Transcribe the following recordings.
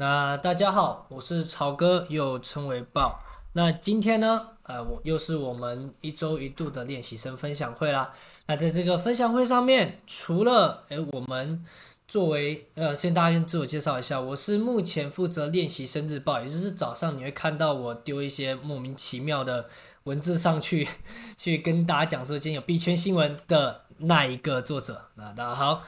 那大家好，我是曹哥，又称为豹。那今天呢，呃，我又是我们一周一度的练习生分享会啦。那在这个分享会上面，除了诶我们作为呃，先大家先自我介绍一下，我是目前负责练习生日报，也就是早上你会看到我丢一些莫名其妙的文字上去，去跟大家讲说今天有币圈新闻的那一个作者。那大家好。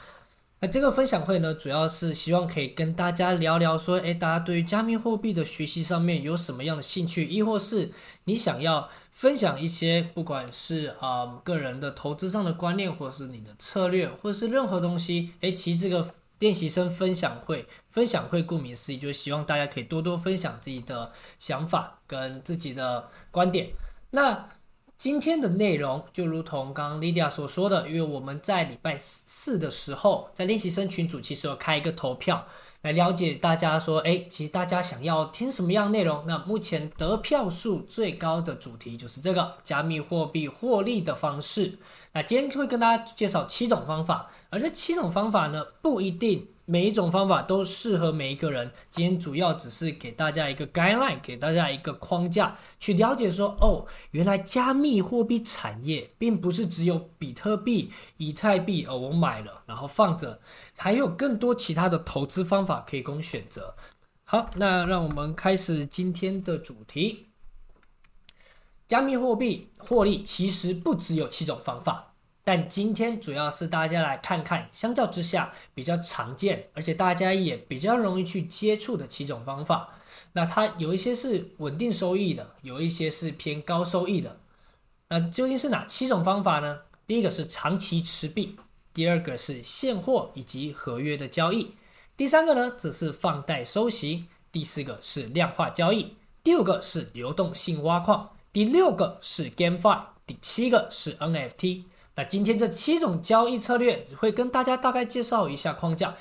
那这个分享会呢，主要是希望可以跟大家聊聊，说，诶，大家对于加密货币的学习上面有什么样的兴趣，亦或是你想要分享一些，不管是啊、个人的投资上的观念，或是你的策略，或是任何东西，诶，其实这个练习生分享会，分享会顾名思义，就是希望大家可以多多分享自己的想法跟自己的观点。那今天的内容就如同刚刚 Lydia 所说的，因为我们在礼拜四的时候，在练习生群组其实有开一个投票，来了解大家说，哎，其实大家想要听什么样内容？那目前得票数最高的主题就是这个加密货币获利的方式。那今天会跟大家介绍七种方法，而这七种方法呢，不一定。每一种方法都适合每一个人。今天主要只是给大家一个 guideline，给大家一个框架，去了解说，哦，原来加密货币产业并不是只有比特币、以太币哦，我买了然后放着，还有更多其他的投资方法可以供选择。好，那让我们开始今天的主题。加密货币获利其实不只有七种方法。但今天主要是大家来看看，相较之下比较常见，而且大家也比较容易去接触的七种方法。那它有一些是稳定收益的，有一些是偏高收益的。那究竟是哪七种方法呢？第一个是长期持币，第二个是现货以及合约的交易，第三个呢则是放贷收息，第四个是量化交易，第五个是流动性挖矿，第六个是 GameFi，第七个是 NFT。那今天这七种交易策略会跟大家大概介绍一下框架。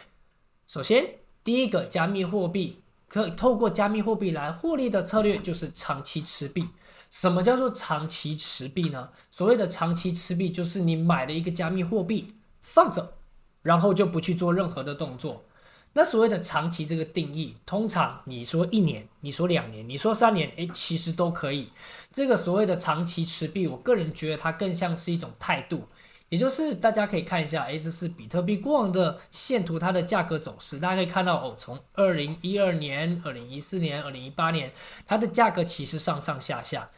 首先，第一个加密货币可以透过加密货币来获利的策略就是长期持币。什么叫做长期持币呢？所谓的长期持币就是你买了一个加密货币放着，然后就不去做任何的动作。那所谓的长期这个定义，通常你说一年，你说两年，你说三年，诶，其实都可以。这个所谓的长期持币，我个人觉得它更像是一种态度，也就是大家可以看一下，诶，这是比特币过往的线图，它的价格走势，大家可以看到哦，从二零一二年、二零一四年、二零一八年，它的价格其实上上下下，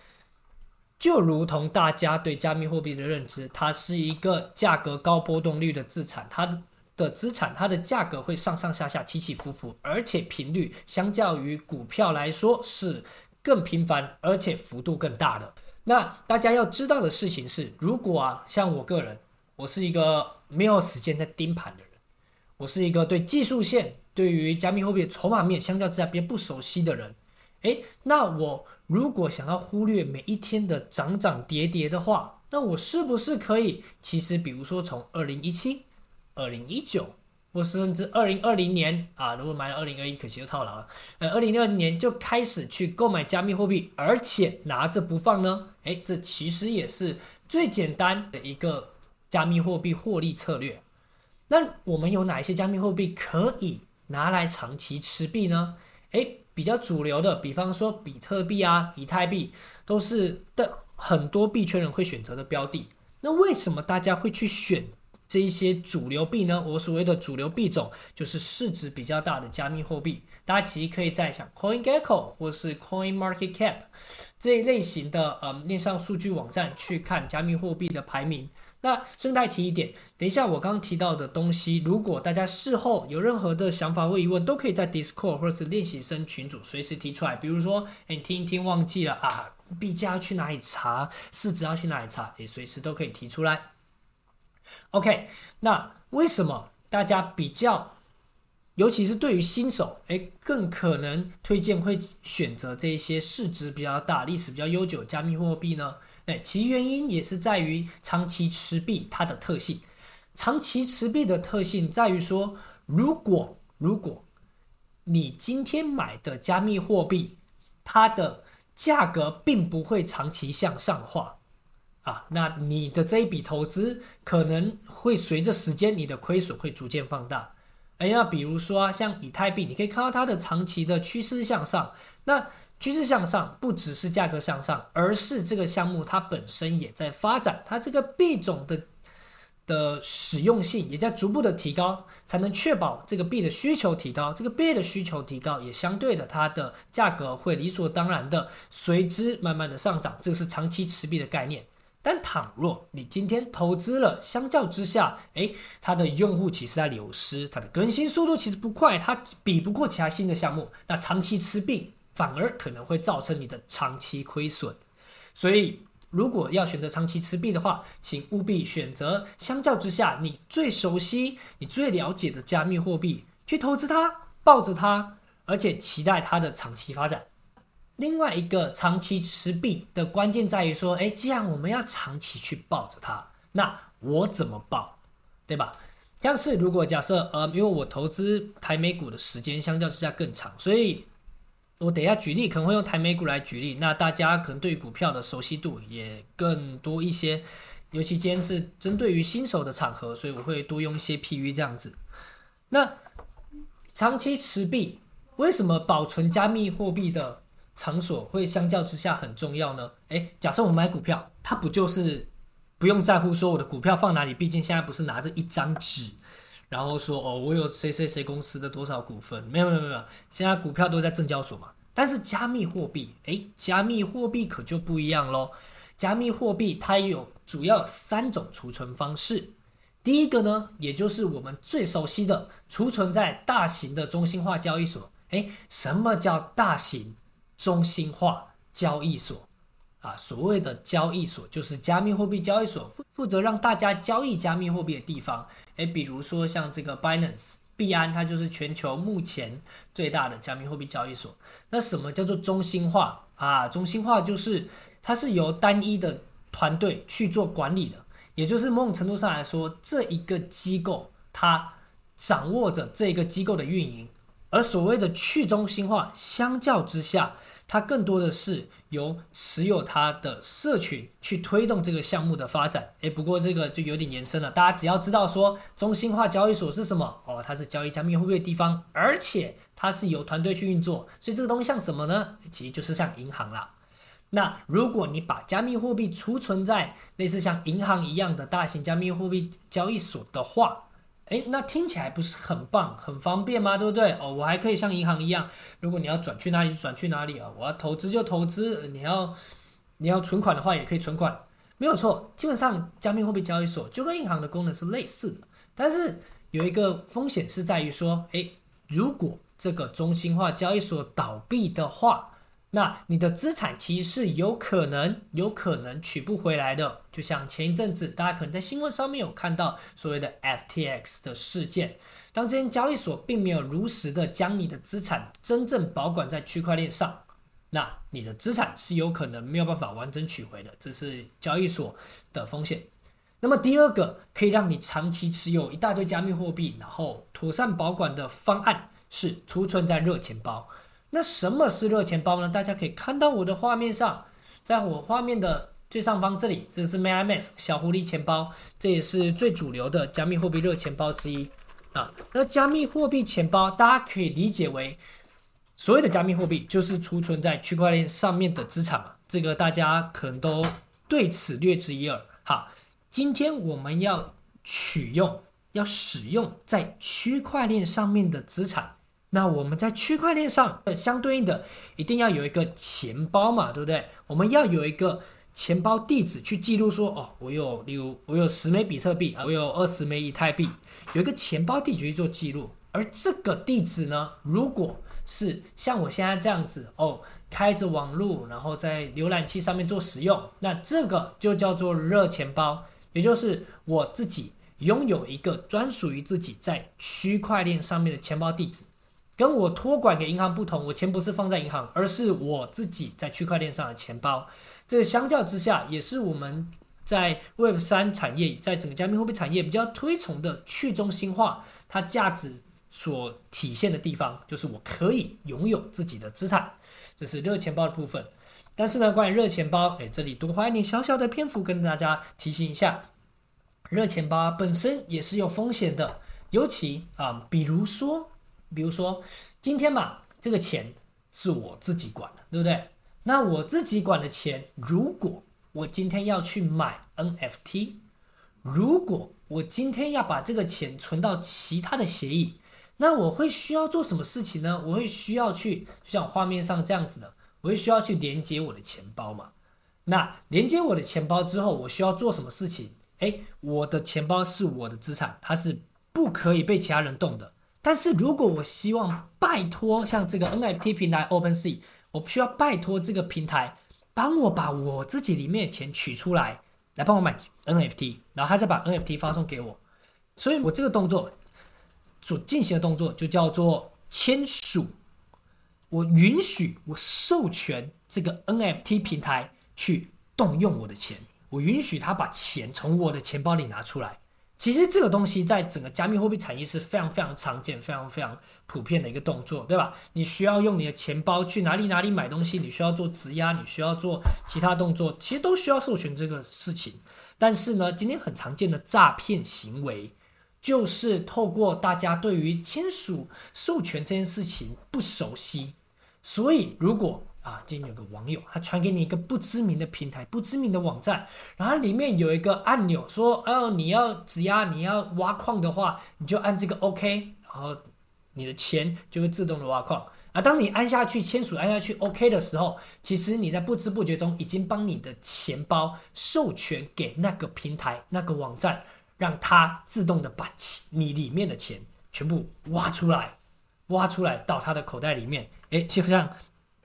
就如同大家对加密货币的认知，它是一个价格高波动率的资产，它的。的资产，它的价格会上上下下起起伏伏，而且频率相较于股票来说是更频繁，而且幅度更大的。那大家要知道的事情是，如果啊，像我个人，我是一个没有时间在盯盘的人，我是一个对技术线、对于加密货币筹码面相较之下比较不熟悉的人，诶，那我如果想要忽略每一天的涨涨跌跌的话，那我是不是可以？其实，比如说从二零一七。二零一九，或甚至二零二零年啊，如果买了二零二一，可惜就套牢了。呃，二零二零年就开始去购买加密货币，而且拿着不放呢？诶，这其实也是最简单的一个加密货币获利策略。那我们有哪一些加密货币可以拿来长期持币呢？诶，比较主流的，比方说比特币啊、以太币，都是的很多币圈人会选择的标的。那为什么大家会去选？这一些主流币呢，我所谓的主流币种就是市值比较大的加密货币。大家其实可以在像 CoinGecko 或是 CoinMarketCap 这一类型的呃链上数据网站去看加密货币的排名。那顺带提一点，等一下我刚刚提到的东西，如果大家事后有任何的想法或疑问，都可以在 Discord 或者是练习生群组随时提出来。比如说，哎，听一听忘记了啊，币价要去哪里查，市值要去哪里查，也随时都可以提出来。OK，那为什么大家比较，尤其是对于新手，诶，更可能推荐会选择这些市值比较大、历史比较悠久的加密货币呢？诶，其原因也是在于长期持币它的特性。长期持币的特性在于说，如果如果你今天买的加密货币，它的价格并不会长期向上化。啊，那你的这一笔投资可能会随着时间，你的亏损会逐渐放大。哎，那比如说啊，像以太币，你可以看到它的长期的趋势向上。那趋势向上不只是价格向上，而是这个项目它本身也在发展，它这个币种的的使用性也在逐步的提高，才能确保这个币的需求提高。这个币的需求提高，也相对的它的价格会理所当然的随之慢慢的上涨。这是长期持币的概念。但倘若你今天投资了，相较之下，诶，它的用户其实在流失，它的更新速度其实不快，它比不过其他新的项目，那长期持币反而可能会造成你的长期亏损。所以，如果要选择长期持币的话，请务必选择相较之下你最熟悉、你最了解的加密货币去投资它，抱着它，而且期待它的长期发展。另外一个长期持币的关键在于说，哎，既然我们要长期去抱着它，那我怎么抱，对吧？像是如果假设，呃，因为我投资台美股的时间相较之下更长，所以我等一下举例可能会用台美股来举例，那大家可能对股票的熟悉度也更多一些，尤其今天是针对于新手的场合，所以我会多用一些譬喻这样子。那长期持币为什么保存加密货币的场所会相较之下很重要呢？诶，假设我买股票，它不就是不用在乎说我的股票放哪里？毕竟现在不是拿着一张纸，然后说哦，我有谁谁谁公司的多少股份？没有没有没有，现在股票都在证交所嘛。但是加密货币，诶，加密货币可就不一样喽。加密货币它有主要三种储存方式。第一个呢，也就是我们最熟悉的，储存在大型的中心化交易所。诶，什么叫大型？中心化交易所啊，所谓的交易所就是加密货币交易所，负负责让大家交易加密货币的地方。诶，比如说像这个 Binance 币安，它就是全球目前最大的加密货币交易所。那什么叫做中心化啊？中心化就是它是由单一的团队去做管理的，也就是某种程度上来说，这一个机构它掌握着这个机构的运营。而所谓的去中心化，相较之下，它更多的是由持有它的社群去推动这个项目的发展。诶，不过这个就有点延伸了。大家只要知道说中心化交易所是什么哦，它是交易加密货币的地方，而且它是由团队去运作，所以这个东西像什么呢？其实就是像银行啦。那如果你把加密货币储存在类似像银行一样的大型加密货币交易所的话，诶，那听起来不是很棒、很方便吗？对不对？哦，我还可以像银行一样，如果你要转去哪里就转去哪里啊，我要投资就投资，你要你要存款的话也可以存款，没有错。基本上加密货币交易所就跟银行的功能是类似的，但是有一个风险是在于说，诶，如果这个中心化交易所倒闭的话。那你的资产其实是有可能、有可能取不回来的，就像前一阵子大家可能在新闻上面有看到所谓的 FTX 的事件，当这间交易所并没有如实的将你的资产真正保管在区块链上，那你的资产是有可能没有办法完整取回的，这是交易所的风险。那么第二个可以让你长期持有一大堆加密货币，然后妥善保管的方案是储存在热钱包。那什么是热钱包呢？大家可以看到我的画面上，在我画面的最上方这里，这是 MetaMask 小狐狸钱包，这也是最主流的加密货币热钱包之一啊。那加密货币钱包，大家可以理解为所有的加密货币就是储存在区块链上面的资产嘛。这个大家可能都对此略知一二。好，今天我们要取用、要使用在区块链上面的资产。那我们在区块链上，相对应的一定要有一个钱包嘛，对不对？我们要有一个钱包地址去记录说，哦，我有，例如我有十枚比特币，我有二十枚以太币，有一个钱包地址去做记录。而这个地址呢，如果是像我现在这样子，哦，开着网路，然后在浏览器上面做使用，那这个就叫做热钱包，也就是我自己拥有一个专属于自己在区块链上面的钱包地址。跟我托管给银行不同，我钱不是放在银行，而是我自己在区块链上的钱包。这相较之下，也是我们在 Web 三产业，在整个加密货币产业比较推崇的去中心化，它价值所体现的地方，就是我可以拥有自己的资产。这是热钱包的部分。但是呢，关于热钱包，哎，这里多花一点小小的篇幅跟大家提醒一下，热钱包本身也是有风险的。尤其啊、比如说，比如说今天嘛，这个钱是我自己管的，对不对？那我自己管的钱，如果我今天要去买 NFT，如果我今天要把这个钱存到其他的协议，那我会需要做什么事情呢？我会需要去，就像画面上这样子的，我会需要去连接我的钱包嘛。那连接我的钱包之后，我需要做什么事情？诶，我的钱包是我的资产，它是不可以被其他人动的。但是如果我希望拜托像这个 NFT 平台 OpenSea，我需要拜托这个平台帮我把我自己里面的钱取出来，来帮我买 NFT，然后他再把 NFT 发送给我。所以我这个动作所进行的动作就叫做签署。我允许，我授权这个 NFT 平台。去动用我的钱，我允许他把钱从我的钱包里拿出来。其实这个东西在整个加密货币产业是非常非常常见、非常非常普遍的一个动作，对吧？你需要用你的钱包去哪里哪里买东西，你需要做质押，你需要做其他动作，其实都需要授权这个事情。但是呢，今天很常见的诈骗行为，就是透过大家对于签署授权这件事情不熟悉，所以如果啊，今天有个网友，他传给你一个不知名的平台、不知名的网站，然后里面有一个按钮，说：“哦，你要质押，你要挖矿的话，你就按这个 OK，然后你的钱就会自动的挖矿。”啊，当你按下去签署、按下去 OK 的时候，其实你在不知不觉中已经帮你的钱包授权给那个平台、那个网站，让它自动的把你里面的钱全部挖出来，挖出来到他的口袋里面。哎，就像。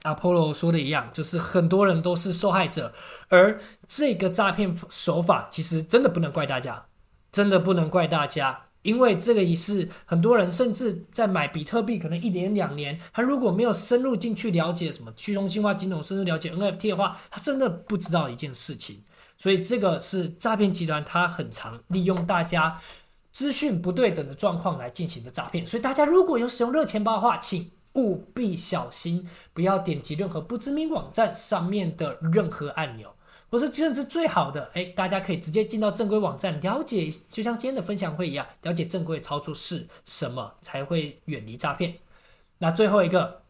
Apollo 说的一样，就是很多人都是受害者，而这个诈骗手法其实真的不能怪大家，真的不能怪大家，因为这个也是很多人甚至在买比特币，可能一年两年，他如果没有深入进去了解什么去中心化金融，深入了解 NFT 的话，他真的不知道一件事情。所以这个是诈骗集团他很常利用大家资讯不对等的状况来进行的诈骗。所以大家如果有使用热钱包的话，请。务必小心，不要点击任何不知名网站上面的任何按钮，或是甚至最好的，哎，大家可以直接进到正规网站，了解，就像今天的分享会一样，了解正规操作是什么，才会远离诈骗。那最后一个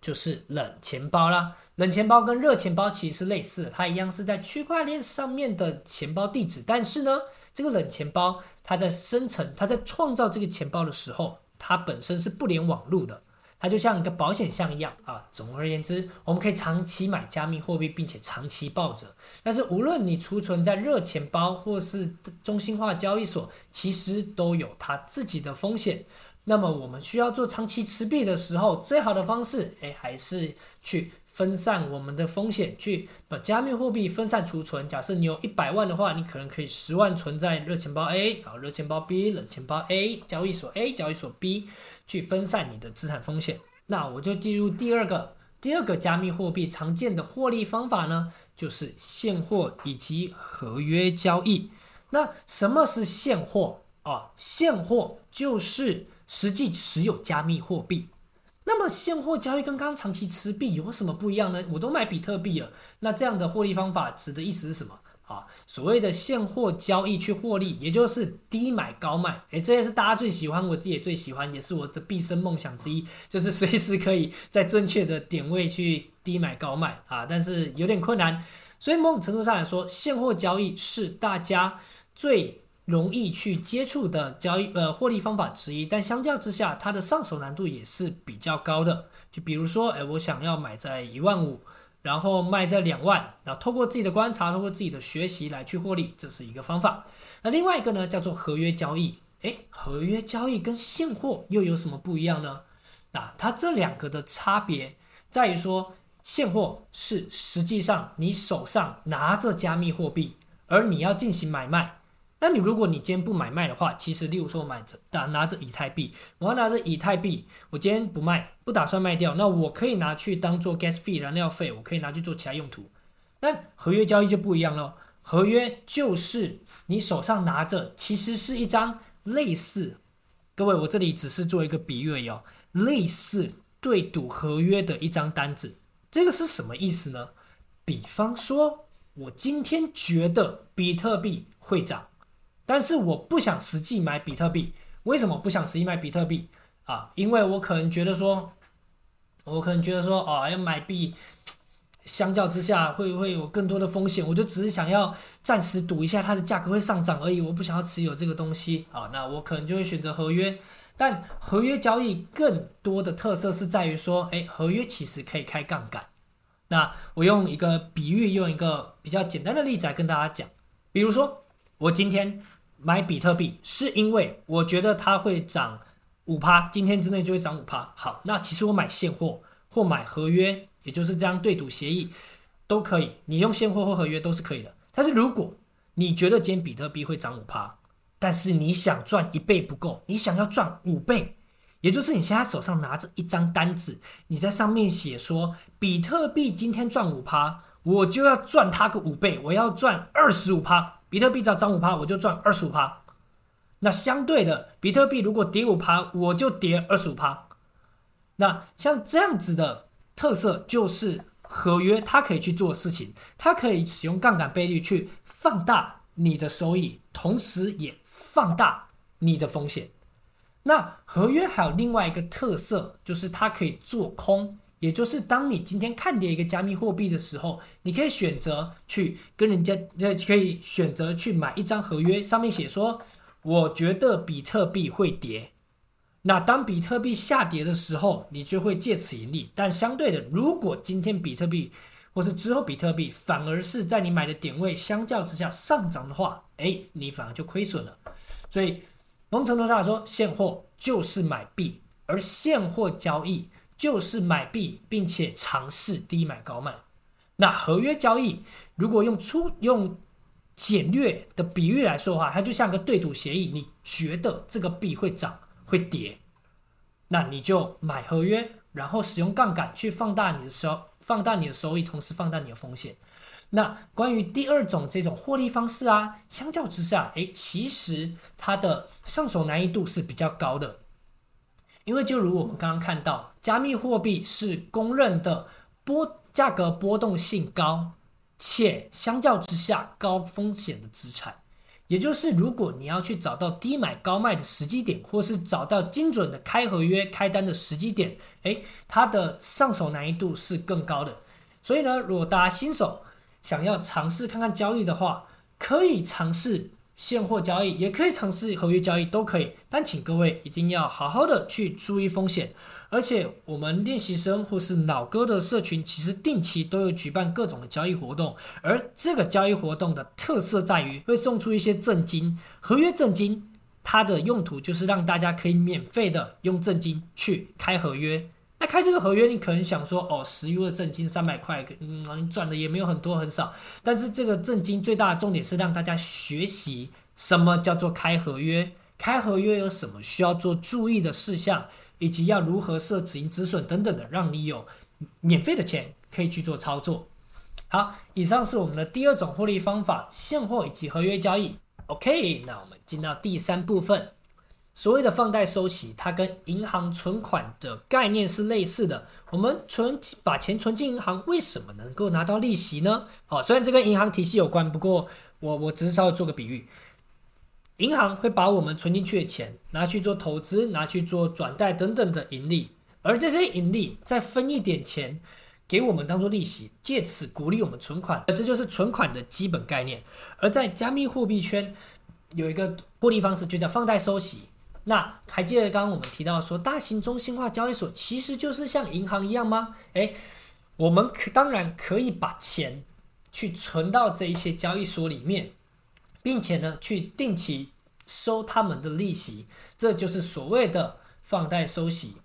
就是冷钱包啦，冷钱包跟热钱包其实是类似的，它一样是在区块链上面的钱包地址，但是呢，这个冷钱包它在生成、它在创造这个钱包的时候，它本身是不连网路的。它就像一个保险箱一样啊。总而言之，我们可以长期买加密货币，并且长期抱着。但是，无论你储存在热钱包或是中心化交易所，其实都有它自己的风险。那么，我们需要做长期持币的时候，最好的方式，哎，还是去分散我们的风险，去把加密货币分散储存。假设你有一百万的话，你可能可以十万存在热钱包 A，然后热钱包 B，冷钱包 A，交易所 A，交易所 B。去分散你的资产风险，那我就进入第二个，第二个加密货币常见的获利方法呢，就是现货以及合约交易。那什么是现货啊？现货就是实际持有加密货币。那么现货交易跟刚刚长期持币有什么不一样呢？我都买比特币了，那这样的获利方法指的意思是什么？啊，所谓的现货交易去获利，也就是低买高卖，诶，这也是大家最喜欢，我自己也最喜欢，也是我的毕生梦想之一，就是随时可以在正确的点位去低买高卖啊，但是有点困难，所以某种程度上来说，现货交易是大家最容易去接触的交易呃获利方法之一，但相较之下，它的上手难度也是比较高的，就比如说，诶，我想要买在一万五。然后卖在两万，然后透过自己的观察，透过自己的学习来去获利，这是一个方法。那另外一个呢，叫做合约交易。诶，合约交易跟现货又有什么不一样呢？那它这两个的差别在于说，现货是实际上你手上拿着加密货币，而你要进行买卖。那你如果你今天不买卖的话，其实例如说我买着拿拿着以太币，我要拿着以太币，我今天不卖，不打算卖掉，那我可以拿去当做 gas fee 燃料费，我可以拿去做其他用途。那合约交易就不一样了，合约就是你手上拿着，其实是一张类似，各位我这里只是做一个比喻而已哦，类似对赌合约的一张单子。这个是什么意思呢？比方说，我今天觉得比特币会涨。但是我不想实际买比特币，为什么不想实际买比特币啊？因为我可能觉得说，我可能觉得说，哦，要买币，相较之下会不会有更多的风险，我就只是想要暂时赌一下它的价格会上涨而已，我不想要持有这个东西啊。那我可能就会选择合约。但合约交易更多的特色是在于说，哎，合约其实可以开杠杆。那我用一个比喻，用一个比较简单的例子来跟大家讲。比如说，我今天买比特币，是因为我觉得它会涨五趴，今天之内就会涨五趴。好，那其实我买现货或买合约，也就是这样对赌协议都可以。你用现货或合约都是可以的。但是如果你觉得今天比特币会涨五趴，但是你想赚一倍不够，你想要赚五倍，也就是你现在手上拿着一张单子，你在上面写说比特币今天赚五趴，我就要赚它个五倍，我要赚二十五趴。比特币只要涨五趴，我就赚二十五趴。那相对的，比特币如果跌五趴，我就跌二十五趴。那像这样子的特色，就是合约它可以去做事情，它可以使用杠杆倍率去放大你的收益，同时也。放大你的风险。那合约还有另外一个特色，就是它可以做空，也就是当你今天看跌一个加密货币的时候，你可以选择去跟人家，呃，可以选择去买一张合约，上面写说，我觉得比特币会跌。那当比特币下跌的时候，你就会借此盈利。但相对的，如果今天比特币或是之后比特币反而是在你买的点位相较之下上涨的话，哎，你反而就亏损了。所以，某种程度上来说，现货就是买币，而现货交易就是买币，并且尝试低买高卖。那合约交易，如果用粗用简略的比喻来说的话，它就像个对赌协议。你觉得这个币会涨会跌，那你就买合约，然后使用杠杆去放大你的收放大你的收益，同时放大你的风险。那关于第二种这种获利方式啊，相较之下，诶，其实它的上手难易度是比较高的，因为就如我们刚刚看到，加密货币是公认的波价格波动性高，且相较之下高风险的资产。也就是如果你要去找到低买高卖的时机点，或是找到精准的开合约开单的时机点，诶，它的上手难易度是更高的。所以呢，如果大家新手，想要尝试看看交易的话，可以尝试现货交易，也可以尝试合约交易，都可以。但请各位一定要好好的去注意风险。而且我们练习生或是老哥的社群，其实定期都有举办各种的交易活动。而这个交易活动的特色在于会送出一些赠金，合约赠金，它的用途就是让大家可以免费的用赠金去开合约。那开这个合约，你可能想说，哦，十 U 的赠金三百块，嗯，赚的也没有很多很少。但是这个赠金最大的重点是让大家学习什么叫做开合约，开合约有什么需要做注意的事项，以及要如何设止盈止损等等的，让你有免费的钱可以去做操作。好，以上是我们的第二种获利方法，现货以及合约交易。OK，那我们进到第三部分。所谓的放贷收息，它跟银行存款的概念是类似的。我们存把钱存进银行，为什么能够拿到利息呢？好，虽然这跟银行体系有关，不过我我只是稍微做个比喻。银行会把我们存进去的钱拿去做投资，拿去做转贷等等的盈利，而这些盈利再分一点钱给我们当做利息，借此鼓励我们存款，这就是存款的基本概念。而在加密货币圈有一个获利方式，就叫放贷收息。那还记得刚刚我们提到说，大型中心化交易所其实就是像银行一样吗？诶，我们可当然可以把钱去存到这一些交易所里面，并且呢，去定期收他们的利息，这就是所谓的放贷收息。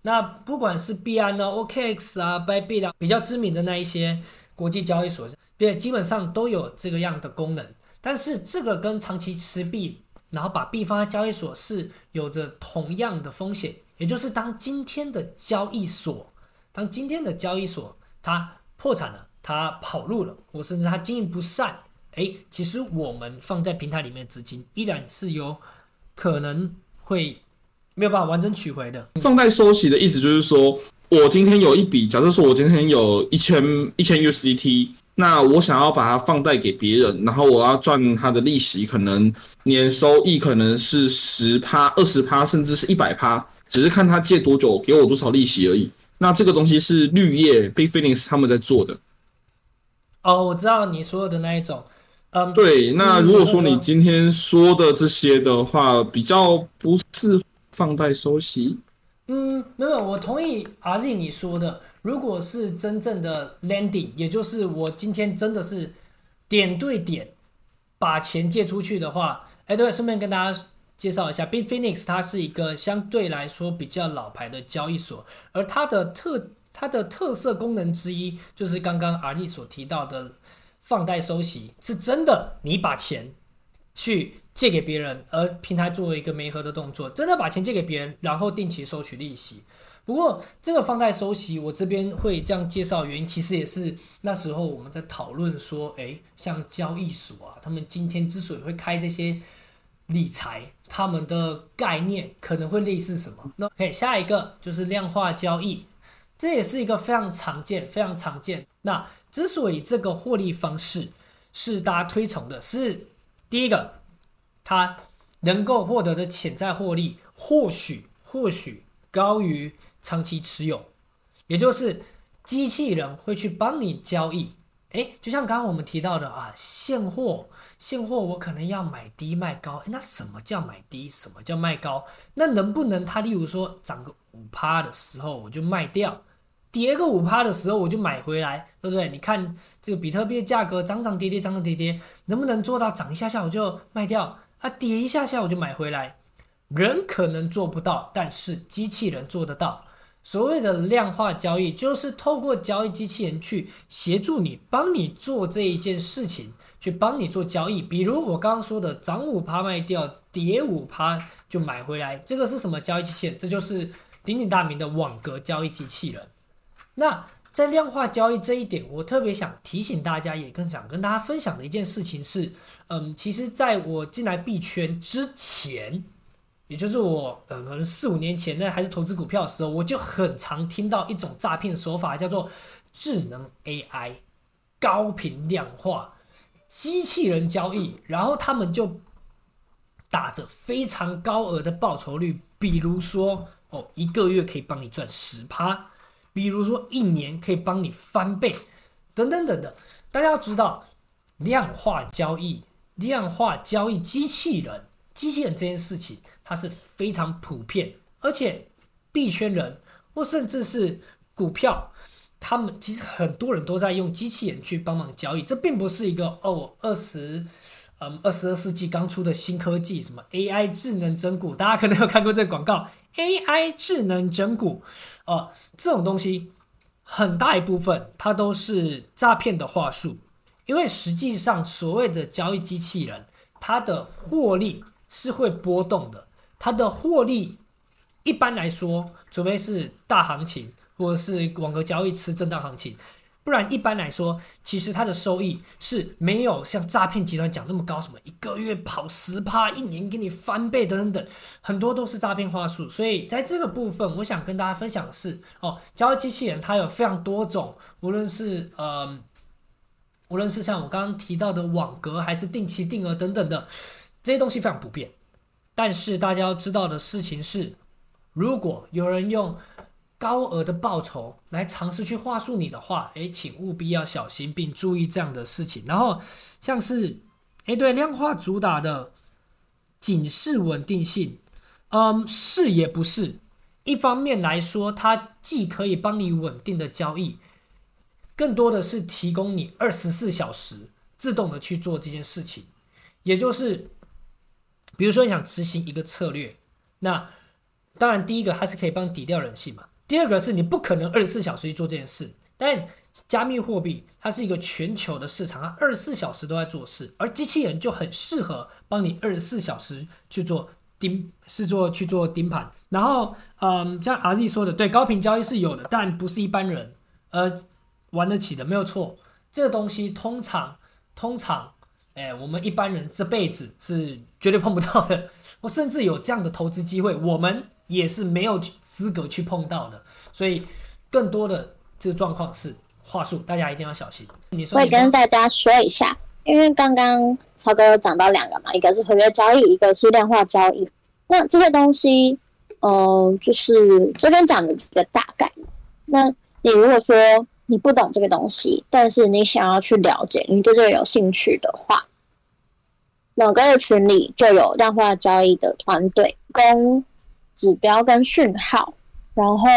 那不管是币安呢、OKX 啊、Bybit 啊，比较知名的那一些国际交易所，对，基本上都有这个样的功能。但是这个跟长期持币。然后把币放在交易所是有着同样的风险，也就是当今天的交易所，当今天的交易所它破产了，它跑路了，或甚至它经营不善，诶，其实我们放在平台里面的资金依然是有可能会没有办法完整取回的。放贷收息的意思就是说，我今天有一笔，假设说我今天有一千一千 USDT。那我想要把它放贷给别人，然后我要赚他的利息，可能年收益可能是十趴、二十趴，甚至是一百趴，只是看他借多久，给我多少利息而已。那这个东西是绿叶 Big Phoenix 他们在做的。哦，我知道你说的那一种。嗯，对。那如果说你今天说的这些的话，比较不是放贷收息。嗯，没有，我同意阿 Z 你说的。如果是真正的 lending，也就是我今天真的是点对点把钱借出去的话，哎，对，顺便跟大家介绍一下，Big Phoenix 它是一个相对来说比较老牌的交易所，而它的特它的特色功能之一就是刚刚阿 Z 所提到的放贷收息，是真的，你把钱去。借给别人，而平台作为一个媒合的动作，真的把钱借给别人，然后定期收取利息。不过，这个放贷收息，我这边会这样介绍，原因其实也是那时候我们在讨论说，诶，像交易所啊，他们今天之所以会开这些理财，他们的概念可能会类似什么？那 OK，下一个就是量化交易，这也是一个非常常见、非常常见。那之所以这个获利方式是大家推崇的，是第一个。它能够获得的潜在获利，或许或许高于长期持有，也就是机器人会去帮你交易。诶，就像刚刚我们提到的啊，现货现货我可能要买低卖高，那什么叫买低？什么叫卖高？那能不能它例如说涨个五趴的时候我就卖掉，跌个五趴的时候我就买回来，对不对？你看这个比特币的价格涨涨跌跌涨涨跌跌，能不能做到涨一下下我就卖掉？啊，跌一下下我就买回来，人可能做不到，但是机器人做得到。所谓的量化交易，就是透过交易机器人去协助你，帮你做这一件事情，去帮你做交易。比如我刚刚说的，涨五趴卖掉，跌五趴就买回来，这个是什么交易机器人？这就是鼎鼎大名的网格交易机器人。那在量化交易这一点，我特别想提醒大家，也更想跟大家分享的一件事情是，嗯，其实在我进来币圈之前，也就是我呃可能四五年前，呢还是投资股票的时候，我就很常听到一种诈骗手法，叫做智能 AI 高频量化机器人交易，然后他们就打着非常高额的报酬率，比如说哦，一个月可以帮你赚十趴。比如说，一年可以帮你翻倍，等等等等。大家要知道，量化交易、量化交易机器人、机器人这件事情，它是非常普遍，而且币圈人或甚至是股票，他们其实很多人都在用机器人去帮忙交易。这并不是一个哦，二十嗯二十二世纪刚出的新科技，什么 AI 智能整股，大家可能有看过这个广告。AI 智能整蛊，呃，这种东西很大一部分它都是诈骗的话术，因为实际上所谓的交易机器人，它的获利是会波动的，它的获利一般来说，除非是大行情或者是网格交易吃震荡行情。不然，一般来说，其实它的收益是没有像诈骗集团讲那么高，什么一个月跑十趴，一年给你翻倍等等等，很多都是诈骗话术。所以在这个部分，我想跟大家分享的是，哦，交易机器人它有非常多种，无论是呃，无论是像我刚刚提到的网格，还是定期定额等等的这些东西非常普遍。但是大家要知道的事情是，如果有人用高额的报酬来尝试去话术你的话，诶，请务必要小心并注意这样的事情。然后像是，诶，对，量化主打的仅是稳定性，嗯，是也不是。一方面来说，它既可以帮你稳定的交易，更多的是提供你二十四小时自动的去做这件事情。也就是，比如说你想执行一个策略，那当然第一个它是可以帮你抵掉人性嘛。第二个是你不可能二十四小时去做这件事，但加密货币它是一个全球的市场，它二十四小时都在做事，而机器人就很适合帮你二十四小时去做盯，是做去做盯盘。然后，嗯，像 RZ 说的，对，高频交易是有的，但不是一般人呃玩得起的，没有错。这个东西通常通常，哎，我们一般人这辈子是绝对碰不到的。我甚至有这样的投资机会，我们也是没有资格去碰到的，所以更多的这个状况是话术，大家一定要小心。你说，我也跟大家说一下，因为刚刚超哥有讲到两个嘛，一个是合约交易，一个是量化交易。那这些东西，嗯、就是这边讲的一个大概。那你如果说你不懂这个东西，但是你想要去了解，你对这个有兴趣的话，两个的群里就有量化交易的团队，供指标跟讯号，然后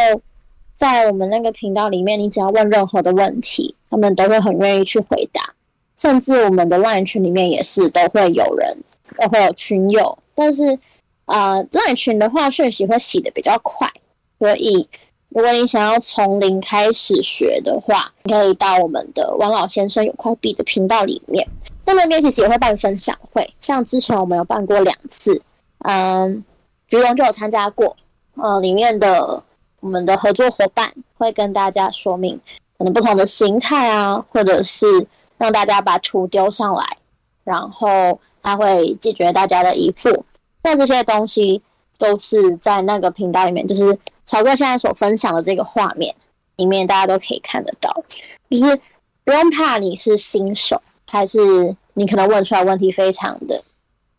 在我们那个频道里面，你只要问任何的问题，他们都会很愿意去回答。甚至我们的 LINE 群里面也是都会有人，都会有群友。但是，呃，LINE 群的话，讯息会洗得比较快，所以如果你想要从零开始学的话，你可以到我们的王老先生有块币的频道里面。那那边其实也会办分享会，像之前我们有办过两次，嗯，橘龙就有参加过，呃，里面的我们的合作伙伴会跟大家说明可能不同的形态啊，或者是让大家把图丢上来，然后他会解决大家的疑惑。那这些东西都是在那个频道里面，就是曹哥现在所分享的这个画面里面，大家都可以看得到，就是不用怕你是新手。还是你可能问出来问题非常的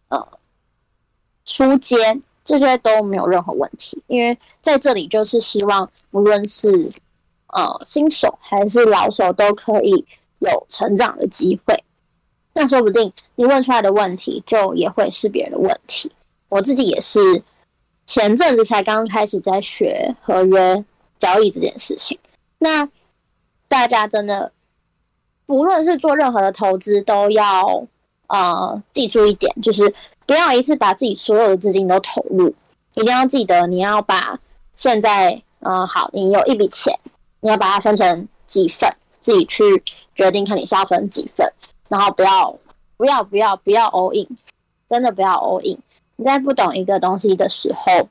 呃初阶，这些都没有任何问题，因为在这里就是希望无论是呃新手还是老手都可以有成长的机会。那说不定你问出来的问题就也会是别人的问题。我自己也是前阵子才刚开始在学合约交易这件事情，那大家真的。不论是做任何的投资，都要呃记住一点，就是不要一次把自己所有的资金都投入，一定要记得你要把现在嗯、好，你有一笔钱，你要把它分成几份，自己去决定看你是要分几份，然后不要不要不要不要 all in，真的不要 all in。你在不懂一个东西的时候，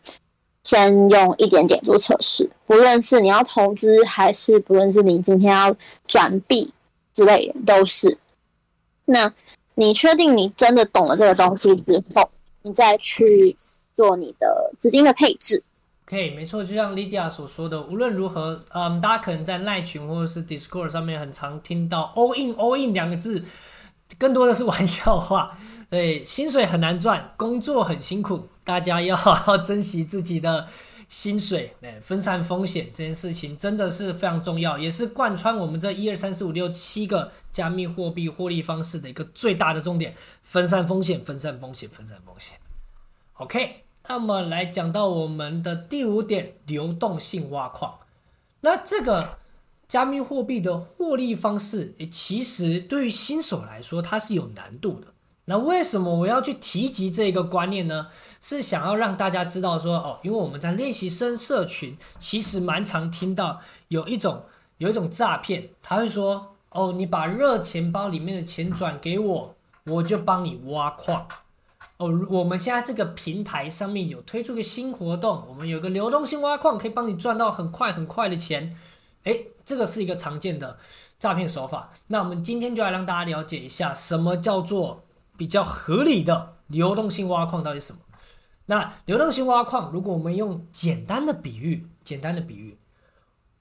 先用一点点做测试，不论是你要投资，还是不论是你今天要转币。之类的都是。那你确定你真的懂了这个东西之后，你再去做你的资金的配置。可以没错，就像 Lydia 所说的，无论如何，嗯，大家可能在奈群或者是 Discord 上面很常听到 “all in all in” 两个字，更多的是玩笑话。对，薪水很难赚，工作很辛苦，大家要好好珍惜自己的。薪水，哎，分散风险这件事情真的是非常重要，也是贯穿我们这一二三四五六七个加密货币获利方式的一个最大的重点：分散风险，分散风险，分散风险。OK，那么来讲到我们的第五点，流动性挖矿。那这个加密货币的获利方式，其实对于新手来说，它是有难度的。那为什么我要去提及这个观念呢？是想要让大家知道说，哦，因为我们在练习生社群，其实蛮常听到有一种有一种诈骗，他会说，哦，你把热钱包里面的钱转给我，我就帮你挖矿。哦，我们现在这个平台上面有推出个新活动，我们有个流动性挖矿，可以帮你赚到很快很快的钱。诶，这个是一个常见的诈骗手法。那我们今天就来让大家了解一下，什么叫做。比较合理的流动性挖矿到底是什么？那流动性挖矿，如果我们用简单的比喻，简单的比喻，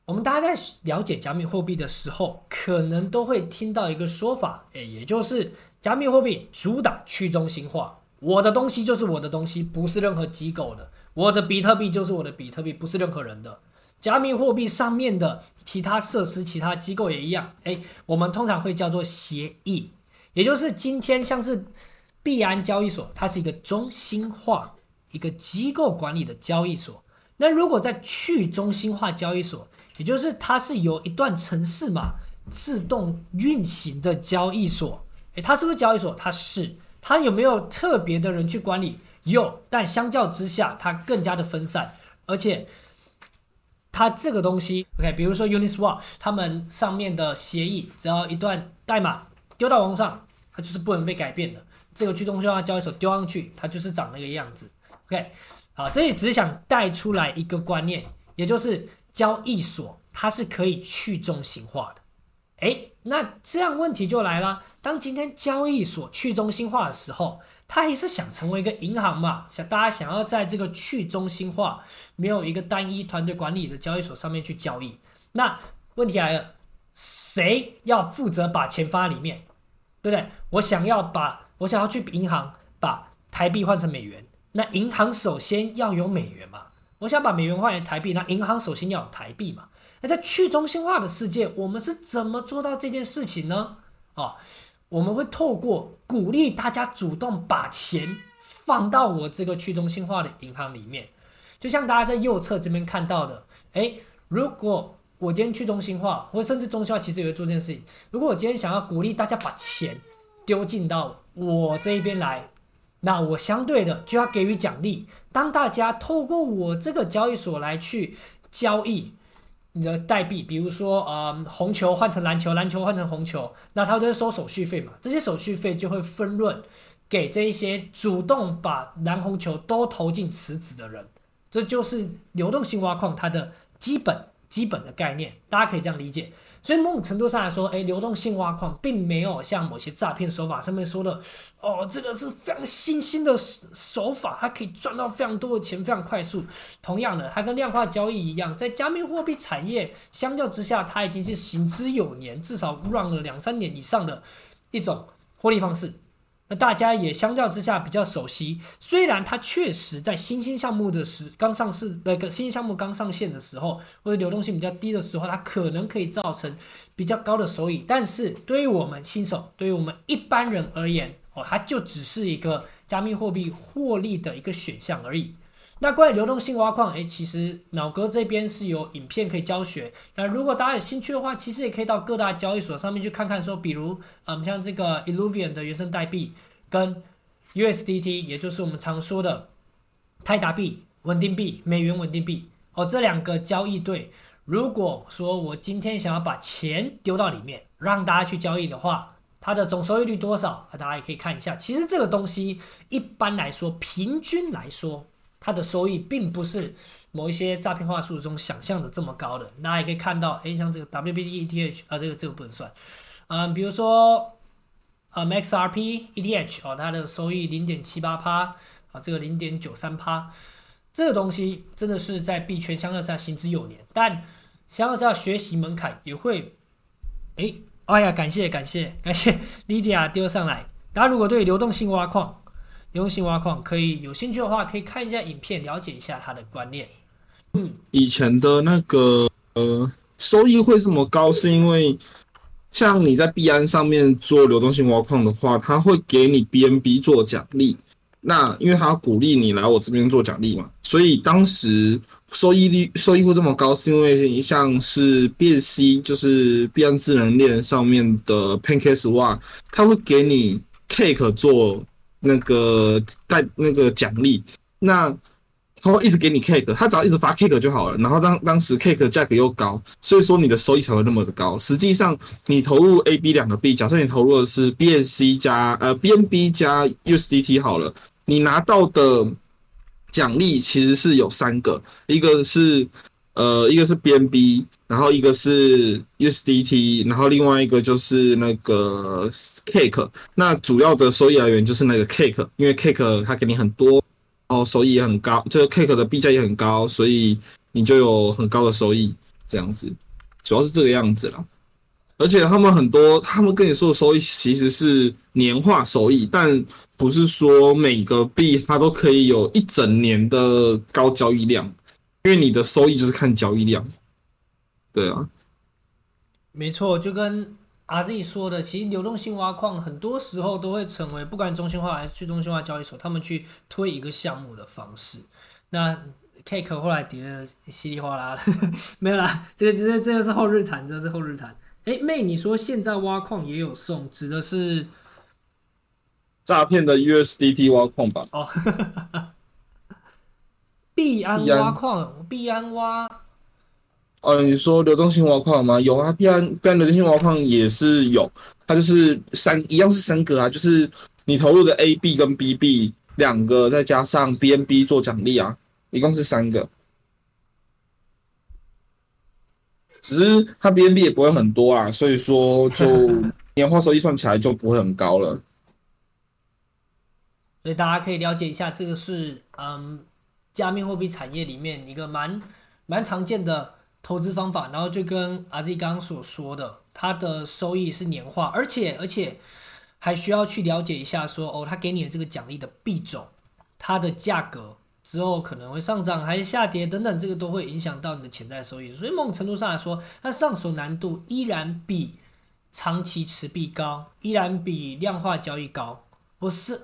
我们大家在了解加密货币的时候，可能都会听到一个说法，诶，也就是加密货币主打去中心化，我的东西就是我的东西，不是任何机构的，我的比特币就是我的比特币，不是任何人的。加密货币上面的其他设施、其他机构也一样，诶，我们通常会叫做协议。也就是今天，像是币安交易所，它是一个中心化、一个机构管理的交易所。那如果在去中心化交易所，也就是它是由一段程式码自动运行的交易所。诶，它是不是交易所？它是。它有没有特别的人去管理？有，但相较之下，它更加的分散。而且，它这个东西，OK，比如说 Uniswap，他们上面的协议，只要一段代码。丢到网上，它就是不能被改变的。这个去中心化交易所丢上去，它就是长那个样子。OK，好，这里只是想带出来一个观念，也就是交易所它是可以去中心化的。诶，那这样问题就来了：当今天交易所去中心化的时候，它还是想成为一个银行嘛？想大家想要在这个去中心化、没有一个单一团队管理的交易所上面去交易。那问题来了。谁要负责把钱放在里面，对不对？我想要把我想要去银行把台币换成美元，那银行首先要有美元嘛。我想把美元换成台币，那银行首先要有台币嘛。那在去中心化的世界，我们是怎么做到这件事情呢？哦，我们会透过鼓励大家主动把钱放到我这个去中心化的银行里面，就像大家在右侧这边看到的，诶，如果我今天去中心化，或甚至中心化，其实也会做这件事情。如果我今天想要鼓励大家把钱丢进到我这一边来，那我相对的就要给予奖励。当大家透过我这个交易所来去交易你的代币，比如说呃红球换成蓝球，蓝球换成红球，那他都是收手续费嘛。这些手续费就会分润给这一些主动把蓝红球都投进池子的人。这就是流动性挖矿它的基本。基本的概念，大家可以这样理解。所以某种程度上来说，诶，流动性挖矿并没有像某些诈骗手法上面说的，哦，这个是非常新兴的手法，它可以赚到非常多的钱，非常快速。同样的，它跟量化交易一样，在加密货币产业相较之下，它已经是行之有年，至少 run 了两三年以上的一种获利方式。那大家也相较之下比较熟悉，虽然它确实在新兴项目的时刚上市，那个新兴项目刚上线的时候，或者流动性比较低的时候，它可能可以造成比较高的收益，但是对于我们新手，对于我们一般人而言，哦，它就只是一个加密货币获利的一个选项而已。那关于流动性挖矿，哎，其实脑哥这边是有影片可以教学。那如果大家有兴趣的话，其实也可以到各大交易所上面去看看。说，比如，嗯，像这个 Illuvian 的原生代币跟 USDT，也就是我们常说的泰达币、稳定币、美元稳定币哦，这两个交易对，如果说我今天想要把钱丢到里面，让大家去交易的话，它的总收益率多少？啊大家也可以看一下。其实这个东西一般来说，平均来说。它的收益并不是某一些诈骗话术中想象的这么高的。那也可以看到，诶，像这个 WBT ETH 啊，这个这个不能算。嗯，比如说啊 MAXRPETH 哦，它的收益零点七八趴啊，这个零点九三趴，这个东西真的是在币圈相对上行之有年。但相对上学习门槛也会，诶，哎呀，感谢感谢感谢 Lydia 丢上来。大家如果对流动性挖矿，流动性挖矿可以有兴趣的话，可以看一下影片，了解一下它的观念。嗯，以前的那个呃收益会这么高，是因为像你在币安上面做流动性挖矿的话，他会给你 BNB 做奖励。那因为他鼓励你来我这边做奖励嘛，所以当时收益率收益会这么高，是因为像是 BSC 就是币安智能链上面的 PancakeSwap，他会给你 Cake 做。那个带那个奖励，那他会一直给你 cake，他只要一直发 cake 就好了。然后当当时 cake 价格又高，所以说你的收益才会那么的高。实际上你投入 A、B 两个币，假设你投入的是 BNC 加呃 BNB 加 USDT 好了，你拿到的奖励其实是有三个，一个是呃一个是 BNB。然后一个是 USDT，然后另外一个就是那个 Cake。那主要的收益来源就是那个 Cake，因为 Cake 它给你很多，然后收益也很高，就是 Cake 的币价也很高，所以你就有很高的收益。这样子，主要是这个样子啦。而且他们很多，他们跟你说的收益其实是年化收益，但不是说每个币它都可以有一整年的高交易量，因为你的收益就是看交易量。对啊，没错，就跟阿 Z 说的，其实流动性挖矿很多时候都会成为不管中心化还是去中心化交易所，他们去推一个项目的方式。那 Cake 后来跌的稀里哗啦的，没有啦，这个这个这个是后日谈，这个是后日谈。哎，妹，你说现在挖矿也有送，指的是诈骗的 USDT 挖矿吧？哦，币安挖矿，币安挖。哦，你说流动性挖矿吗？有啊，币安币安流动性挖矿也是有，它就是三一样是三个啊，就是你投入的 A、B 跟 BB 两个，再加上 BNB 做奖励啊，一共是三个。只是它 BNB 也不会很多啊，所以说就 年化收益算起来就不会很高了。所以大家可以了解一下，这个是嗯，加密货币产业里面一个蛮蛮常见的。投资方法，然后就跟阿 Z 刚刚所说的，它的收益是年化，而且而且还需要去了解一下说，哦，他给你的这个奖励的币种，它的价格之后可能会上涨还是下跌等等，这个都会影响到你的潜在收益。所以某种程度上来说，它上手难度依然比长期持币高，依然比量化交易高。不是，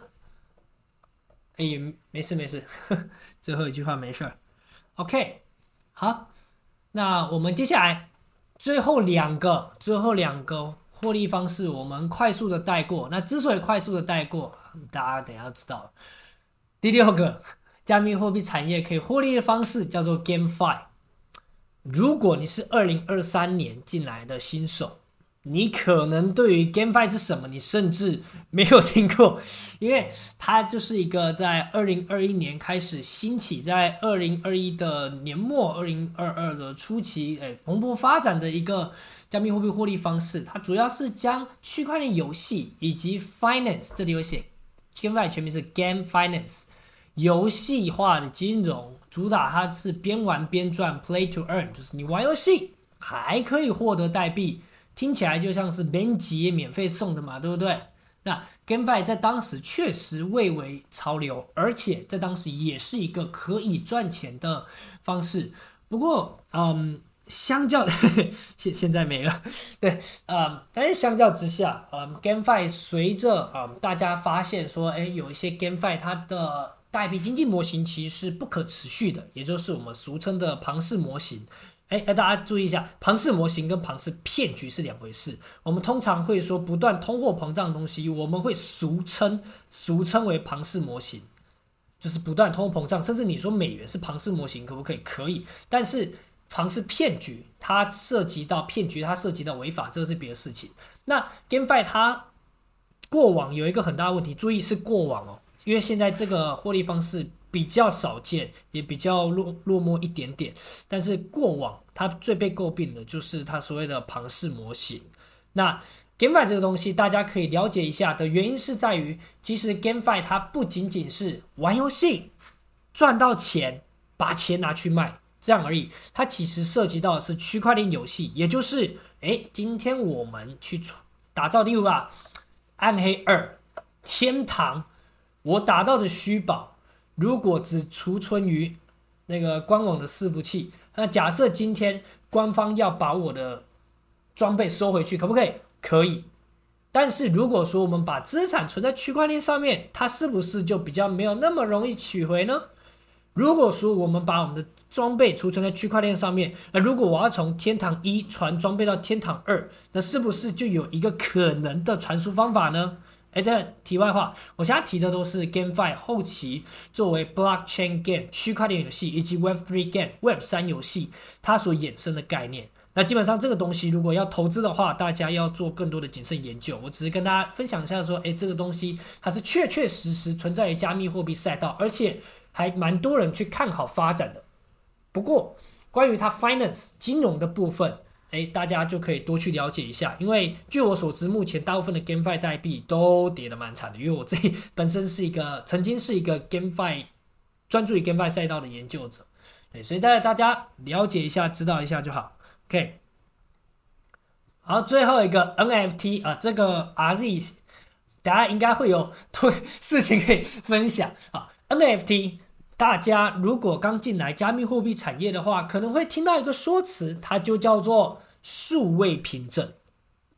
哎，没事没事，最后一句话没事儿。OK，好。那我们接下来最后两个，最后两个获利方式，我们快速的带过。那之所以快速的带过，大家等一下知道。第六个加密货币产业可以获利的方式叫做 GameFi。如果你是二零二三年进来的新手。你可能对于 GameFi 是什么，你甚至没有听过，因为它就是一个在二零二一年开始兴起，在二零二一的年末、二零二二的初期，哎，蓬勃发展的一个加密货币获利方式。它主要是将区块链游戏以及 Finance，这里有写 GameFi 全名是 Game Finance，游戏化的金融，主打它是边玩边赚，Play to Earn，就是你玩游戏还可以获得代币。听起来就像是免级免费送的嘛，对不对？那 GameFi 在当时确实蔚为潮流，而且在当时也是一个可以赚钱的方式。不过，嗯，相较现 现在没了，对，嗯，但是相较之下，嗯，GameFi 随着嗯大家发现说，哎，有一些 GameFi 它的代币经济模型其实是不可持续的，也就是我们俗称的庞氏模型。哎，大家注意一下，庞氏模型跟庞氏骗局是两回事。我们通常会说不断通货膨胀的东西，我们会俗称俗称为庞氏模型，就是不断通货膨胀。甚至你说美元是庞氏模型，可不可以？可以。但是庞氏骗局，它涉及到骗局，它涉及到违法，这个是别的事情。那 GameFi 它过往有一个很大的问题，注意是过往哦，因为现在这个获利方式。比较少见，也比较落落寞一点点。但是过往它最被诟病的就是它所谓的庞氏模型。那 GameFi 这个东西，大家可以了解一下的原因是在于，其实 GameFi 它不仅仅是玩游戏赚到钱，把钱拿去卖这样而已。它其实涉及到的是区块链游戏，也就是，诶，今天我们去打造例如啊，暗黑二天堂，我打到的虚宝。如果只储存于那个官网的伺服器，那假设今天官方要把我的装备收回去，可不可以？可以。但是如果说我们把资产存在区块链上面，它是不是就比较没有那么容易取回呢？如果说我们把我们的装备储存在区块链上面，那如果我要从天堂一传装备到天堂二，那是不是就有一个可能的传输方法呢？哎，对，题外话，我现在提的都是 GameFi 后期作为 Blockchain Game 区块链游戏以及 Web3 Game Web 三游戏它所衍生的概念。那基本上这个东西如果要投资的话，大家要做更多的谨慎研究。我只是跟大家分享一下，说，哎，这个东西它是确确实实存在于加密货币赛道，而且还蛮多人去看好发展的。不过，关于它 Finance 金融的部分。哎，大家就可以多去了解一下，因为据我所知，目前大部分的 GameFi 代币都跌得蛮惨的。因为我自己 本身是一个曾经是一个 GameFi 专注于 GameFi 赛道的研究者，对，所以大家大家了解一下，知道一下就好。OK，好，最后一个 NFT 啊，这个 RZ 大家应该会有 多事情可以分享啊。NFT 大家如果刚进来加密货币产业的话，可能会听到一个说辞，它就叫做。数位凭证，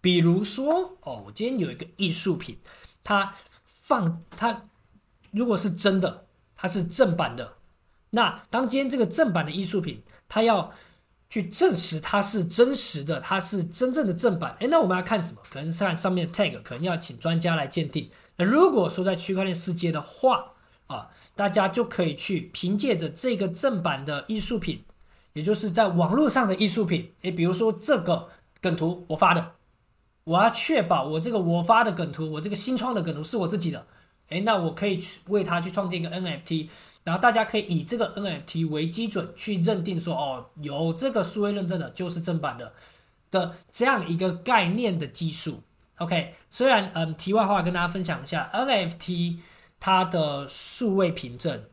比如说哦，我今天有一个艺术品，它放它如果是真的，它是正版的。那当今天这个正版的艺术品，它要去证实它是真实的，它是真正的正版。诶，那我们要看什么？可能是看上面 tag，可能要请专家来鉴定。那如果说在区块链世界的话啊，大家就可以去凭借着这个正版的艺术品。也就是在网络上的艺术品，诶，比如说这个梗图我发的，我要确保我这个我发的梗图，我这个新创的梗图是我自己的，诶，那我可以去为它去创建一个 NFT，然后大家可以以这个 NFT 为基准去认定说，哦，有这个数位认证的就是正版的的这样一个概念的技术。OK，虽然嗯，题外话跟大家分享一下，NFT 它的数位凭证。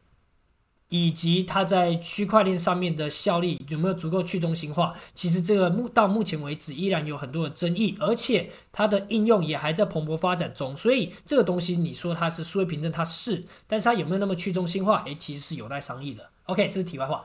以及它在区块链上面的效力有没有足够去中心化？其实这个目到目前为止依然有很多的争议，而且它的应用也还在蓬勃发展中。所以这个东西你说它是数位凭证，它是，但是它有没有那么去中心化？诶，其实是有待商议的。OK，这是题外话。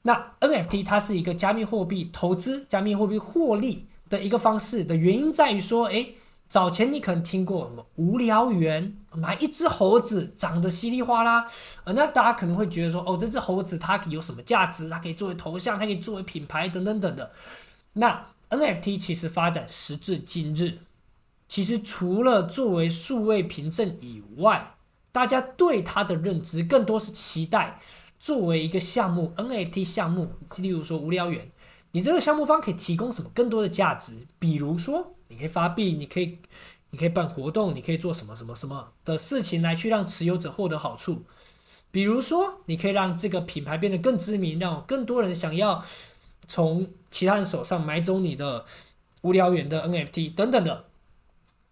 那 NFT 它是一个加密货币投资、加密货币获利的一个方式的原因在于说，诶。早前你可能听过什么无聊猿，买一只猴子长得稀里哗啦，呃，那大家可能会觉得说，哦，这只猴子它有什么价值？它可以作为头像，它可以作为品牌，等等等等的。那 NFT 其实发展时至今日，其实除了作为数位凭证以外，大家对它的认知更多是期待作为一个项目 NFT 项目，例如说无聊猿，你这个项目方可以提供什么更多的价值？比如说。你可以发币，你可以，你可以办活动，你可以做什么什么什么的事情来去让持有者获得好处。比如说，你可以让这个品牌变得更知名，让更多人想要从其他人手上买走你的无聊猿的 NFT 等等的。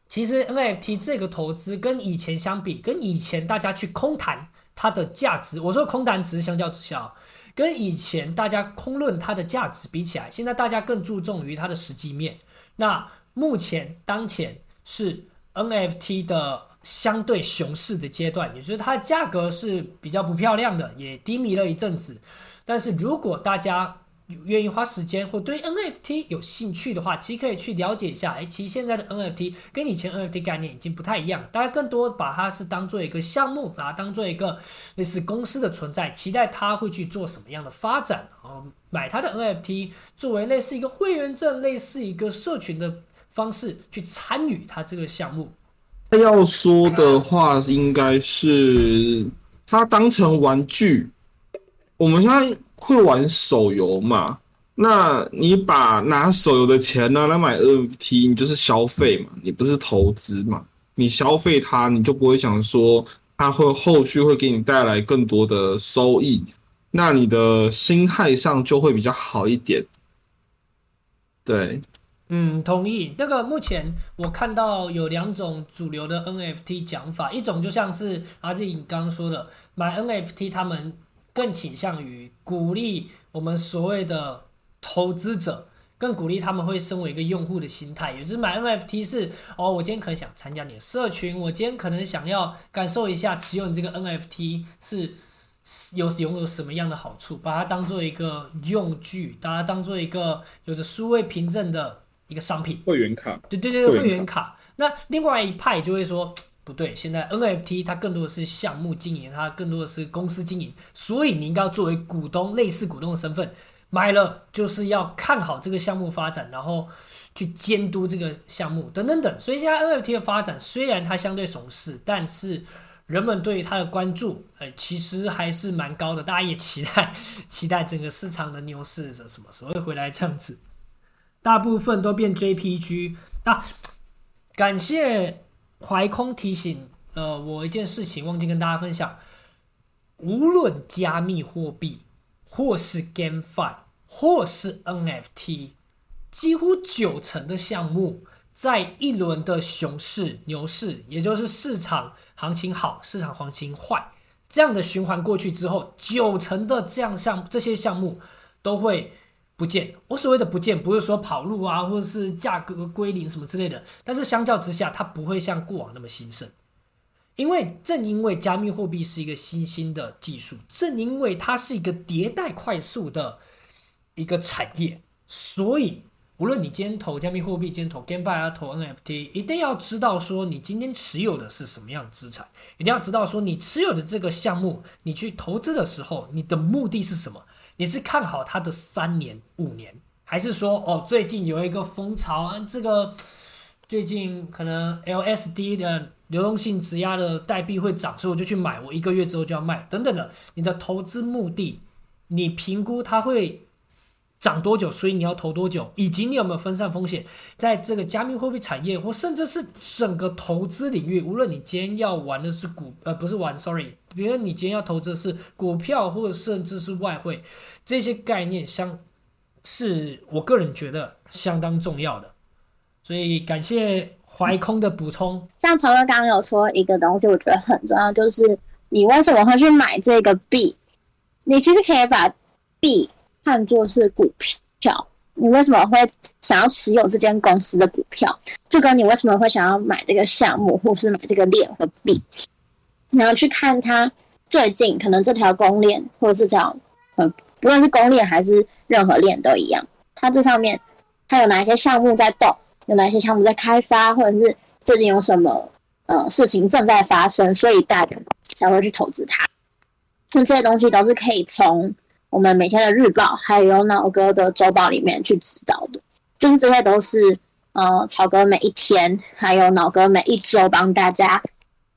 其实 NFT 这个投资跟以前相比，跟以前大家去空谈它的价值，我说空谈只是相较之下，跟以前大家空论它的价值比起来，现在大家更注重于它的实际面。那目前当前是 NFT 的相对熊市的阶段，也就是它的价格是比较不漂亮的，也低迷了一阵子。但是如果大家愿意花时间或对 NFT 有兴趣的话，其实可以去了解一下。哎，其实现在的 NFT 跟以前 NFT 概念已经不太一样，大家更多把它是当做一个项目，把它当做一个类似公司的存在，期待它会去做什么样的发展。哦，买它的 NFT 作为类似一个会员证，类似一个社群的。方式去参与它这个项目，要说的话，应该是它当成玩具。我们现在会玩手游嘛？那你把拿手游的钱拿来买 NFT，你就是消费嘛？你不是投资嘛？你消费它，你就不会想说它会后续会给你带来更多的收益，那你的心态上就会比较好一点。对。嗯，同意。那个目前我看到有两种主流的 NFT 讲法，一种就像是阿志你刚刚说的，买 NFT 他们更倾向于鼓励我们所谓的投资者，更鼓励他们会身为一个用户的心态，也就是买 NFT 是哦，我今天可能想参加你的社群，我今天可能想要感受一下持有你这个 NFT 是有拥有什么样的好处，把它当做一个用具，把它当做一个有着数位凭证的。一个商品会员卡，对对对，会员卡。那另外一派就会说，不对，现在 NFT 它更多的是项目经营，它更多的是公司经营，所以你应该作为股东，类似股东的身份买了，就是要看好这个项目发展，然后去监督这个项目等等等。所以现在 NFT 的发展虽然它相对熊市，但是人们对于它的关注，哎，其实还是蛮高的。大家也期待期待整个市场的牛市什么时候会回来这样子。大部分都变 JPG 啊！感谢怀空提醒呃我一件事情，忘记跟大家分享。无论加密货币，或是 GameFi，或是 NFT，几乎九成的项目，在一轮的熊市、牛市，也就是市场行情好、市场行情坏这样的循环过去之后，九成的这样项这些项目都会。不见，我所谓的不见，不是说跑路啊，或者是价格归零什么之类的。但是相较之下，它不会像过往那么兴盛，因为正因为加密货币是一个新兴的技术，正因为它是一个迭代快速的一个产业，所以无论你今天投加密货币，今天投 GameFi 啊，投 NFT，一定要知道说你今天持有的是什么样的资产，一定要知道说你持有的这个项目，你去投资的时候，你的目的是什么。你是看好它的三年、五年，还是说哦，最近有一个风潮，这个 最近可能 LSD 的流动性质押的代币会涨，所以我就去买，我一个月之后就要卖，等等的。你的投资目的，你评估它会涨多久，所以你要投多久，以及你有没有分散风险，在这个加密货币产业或甚至是整个投资领域，无论你今天要玩的是股，呃，不是玩，sorry。比如你今天要投资的是股票，或者甚至是外汇，这些概念相是我个人觉得相当重要的。所以感谢怀空的补充。像曹哥刚刚有说一个东西，我觉得很重要，就是你为什么会去买这个币？你其实可以把币看作是股票。你为什么会想要持有这间公司的股票？就跟你为什么会想要买这个项目，或是买这个链和币，你要去看它最近可能这条公链，或者是叫嗯，不论是公链还是任何链都一样，它这上面它有哪些项目在动，有哪些项目在开发，或者是最近有什么呃事情正在发生，所以大家才会去投资它。那这些东西都是可以从。我们每天的日报，还有脑哥的周报里面去知道的，就是这些都是呃，曹哥每一天，还有脑哥每一周帮大家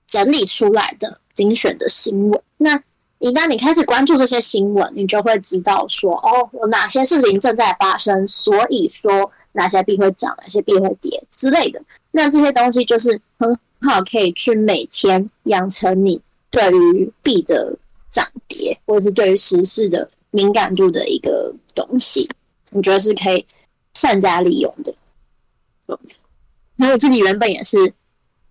整理出来的精选的新闻。那一旦你开始关注这些新闻，你就会知道说，哦，有哪些事情正在发生，所以说哪些币会涨，哪些币会跌之类的。那这些东西就是很好，可以去每天养成你对于币的涨跌，或者是对于时事的。敏感度的一个东西，我觉得是可以善加利用的。那我自己原本也是，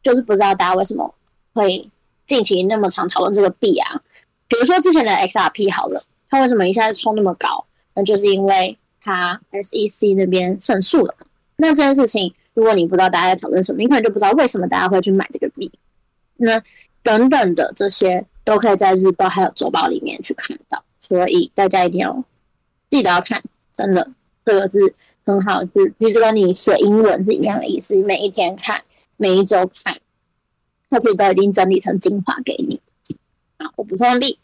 就是不知道大家为什么会近期那么常讨论这个币啊？比如说之前的 XRP 好了，它为什么一下子冲那么高？那就是因为它 SEC 那边胜诉了。那这件事情，如果你不知道大家在讨论什么，你可能就不知道为什么大家会去买这个币。那等等的这些，都可以在日报还有周报里面去看到。所以大家一定要记得要看，真的，这个是很好，就就跟你写英文是一样的意思。每一天看，每一周看，它可以都已经整理成精华给你。好，我补充完毕。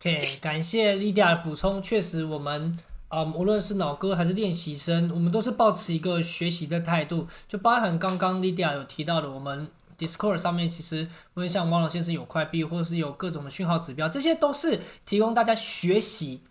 OK，感谢 Lydia 的补充。确实，我们啊、无论是脑哥还是练习生，我们都是保持一个学习的态度，就包含刚刚 Lydia 有提到的，我们。Discord 上面其实，无论像王老先生有快币，或者是有各种的讯号指标，这些都是提供大家学习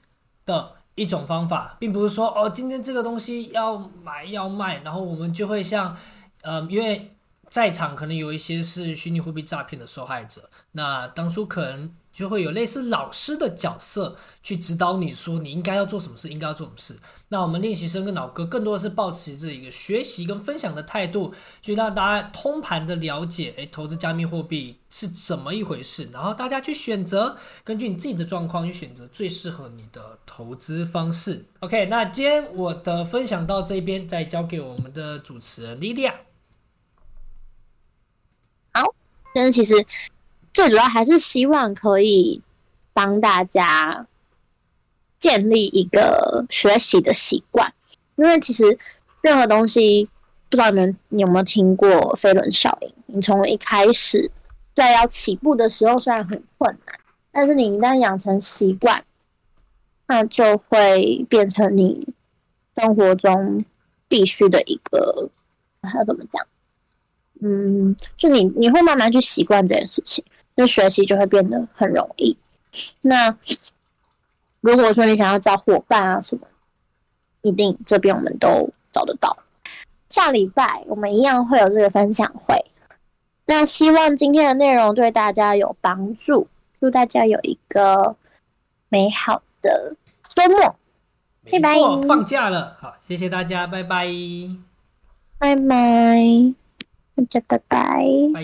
的一种方法，并不是说哦，今天这个东西要买要卖，然后我们就会像，嗯，因为在场可能有一些是虚拟货币诈骗的受害者，那当初可能。就会有类似老师的角色去指导你说你应该要做什么事，应该要做什么事。那我们练习生跟老哥更多的是抱持着一个学习跟分享的态度，去让大家通盘的了解，诶，投资加密货币是怎么一回事，然后大家去选择，根据你自己的状况去选择最适合你的投资方式。OK，那今天我的分享到这边，再交给我们的主持人莉莉亚。但是其实。最主要还是希望可以帮大家建立一个学习的习惯，因为其实任何东西，不知道你们有没有听过飞轮效应？你从一开始在要起步的时候，虽然很困难，但是你一旦养成习惯，那就会变成你生活中必须的一个，还要怎么讲？嗯，就你你会慢慢去习惯这件事情。那学习就会变得很容易。那如果说你想要找伙伴啊什么，一定这边我们都找得到。下礼拜我们一样会有这个分享会。那希望今天的内容对大家有帮助，祝大家有一个美好的周末。拜拜。放假了，好，谢谢大家，拜拜。拜拜，大家拜拜。拜